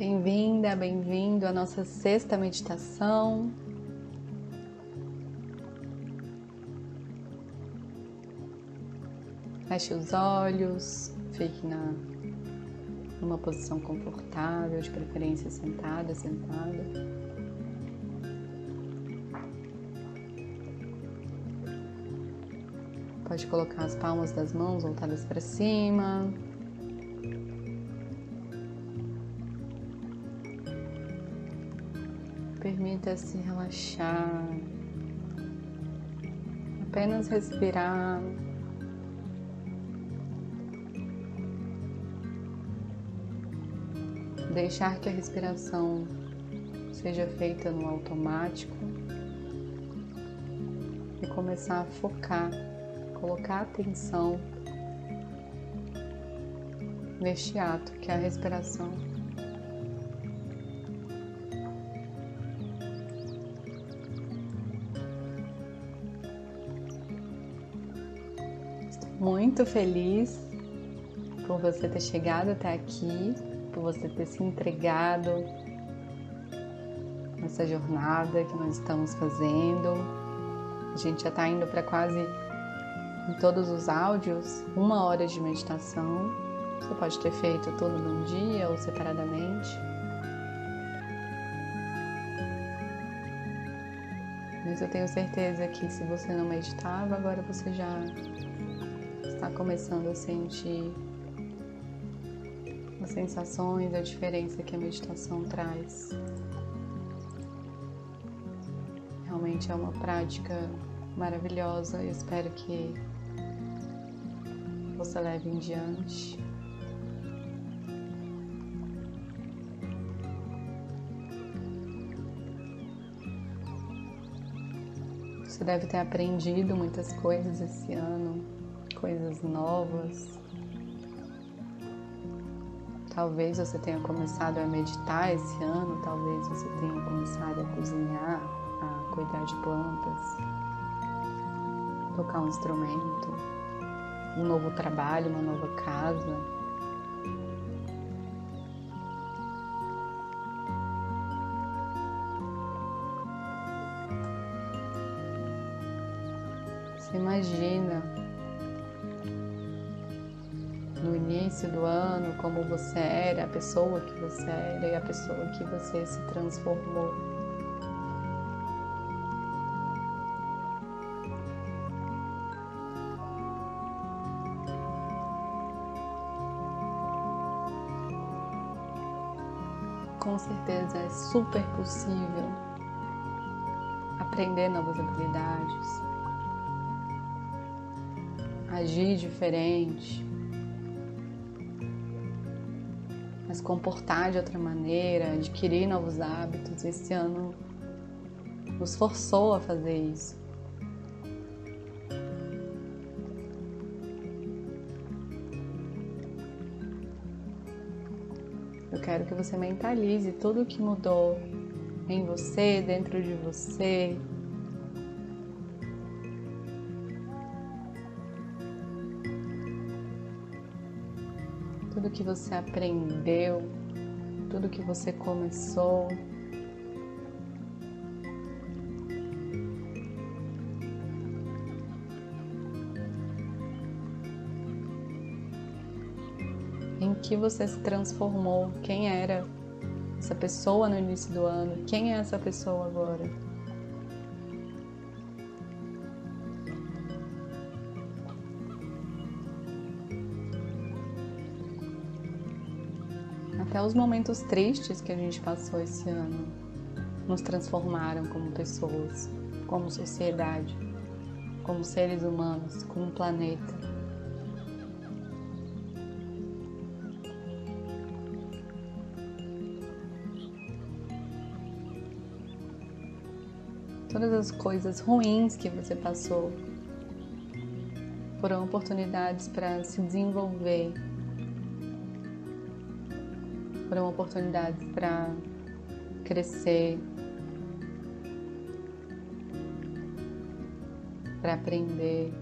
Bem-vinda, bem-vindo à nossa sexta meditação. Feche os olhos, fique na, numa posição confortável, de preferência sentada, sentada. Pode colocar as palmas das mãos voltadas para cima, Permita-se relaxar, apenas respirar. Deixar que a respiração seja feita no automático e começar a focar, colocar atenção neste ato que é a respiração. Muito feliz por você ter chegado até aqui, por você ter se entregado nessa jornada que nós estamos fazendo. A gente já está indo para quase em todos os áudios uma hora de meditação. Você pode ter feito tudo num dia ou separadamente. Mas eu tenho certeza que se você não meditava, agora você já está começando a sentir as sensações, a diferença que a meditação traz. Realmente é uma prática maravilhosa. Eu espero que você leve em diante. Você deve ter aprendido muitas coisas esse ano coisas novas. Talvez você tenha começado a meditar esse ano, talvez você tenha começado a cozinhar, a cuidar de plantas, tocar um instrumento, um novo trabalho, uma nova casa. Você imagina início do ano, como você era, a pessoa que você era e a pessoa que você se transformou. Com certeza é super possível aprender novas habilidades, agir diferente, mas comportar de outra maneira, adquirir novos hábitos. Esse ano nos forçou a fazer isso. Eu quero que você mentalize tudo o que mudou em você, dentro de você, tudo que você aprendeu, tudo que você começou. Em que você se transformou? Quem era essa pessoa no início do ano? Quem é essa pessoa agora? Até os momentos tristes que a gente passou esse ano nos transformaram como pessoas, como sociedade, como seres humanos, como planeta. Todas as coisas ruins que você passou foram oportunidades para se desenvolver foram oportunidades para crescer, para aprender.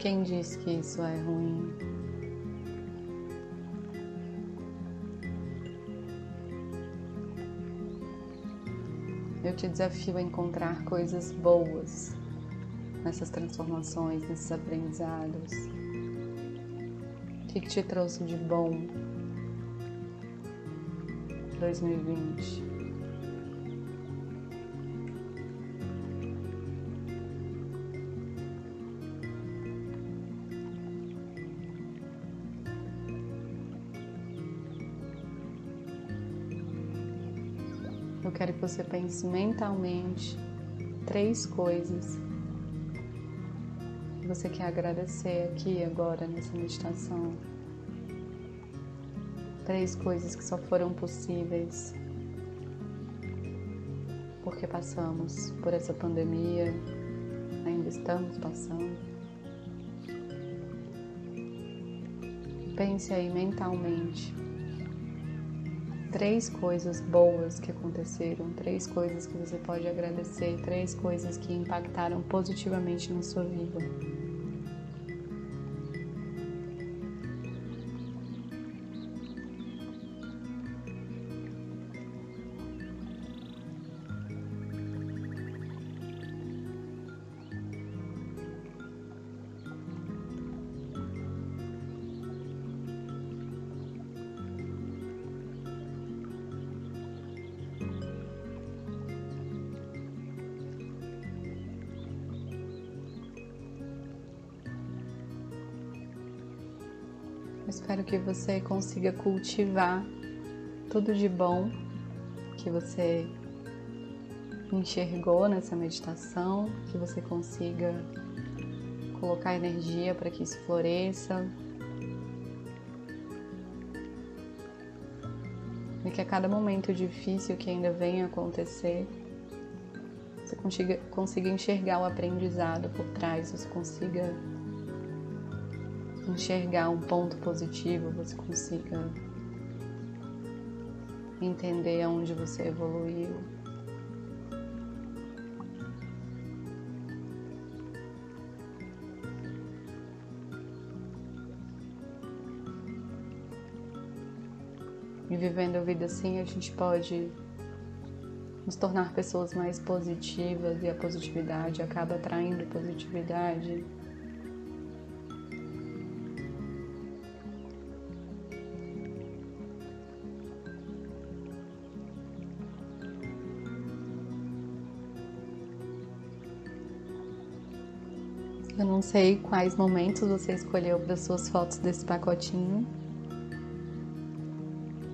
Quem disse que isso é ruim? Te desafio a encontrar coisas boas nessas transformações, nesses aprendizados. O que, que te trouxe de bom 2020? Quero que você pense mentalmente três coisas que você quer agradecer aqui agora nessa meditação. Três coisas que só foram possíveis porque passamos por essa pandemia, ainda estamos passando. Pense aí mentalmente três coisas boas que aconteceram, três coisas que você pode agradecer, três coisas que impactaram positivamente na sua vida. Espero que você consiga cultivar tudo de bom que você enxergou nessa meditação, que você consiga colocar energia para que isso floresça. E que a cada momento difícil que ainda venha acontecer, você consiga, consiga enxergar o aprendizado por trás, você consiga enxergar um ponto positivo, você consiga entender aonde você evoluiu. E vivendo a vida assim, a gente pode nos tornar pessoas mais positivas e a positividade acaba atraindo positividade Eu não sei quais momentos você escolheu para suas fotos desse pacotinho.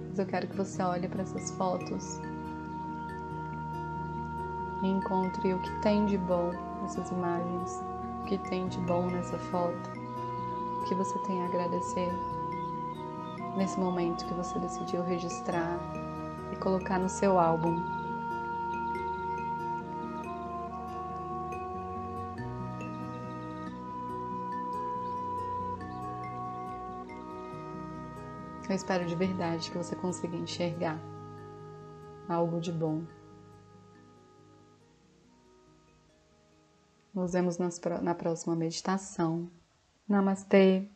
Mas eu quero que você olhe para essas fotos e encontre o que tem de bom nessas imagens, o que tem de bom nessa foto, o que você tem a agradecer nesse momento que você decidiu registrar e colocar no seu álbum. Eu espero de verdade que você consiga enxergar algo de bom. Nos vemos na próxima meditação. Namastê!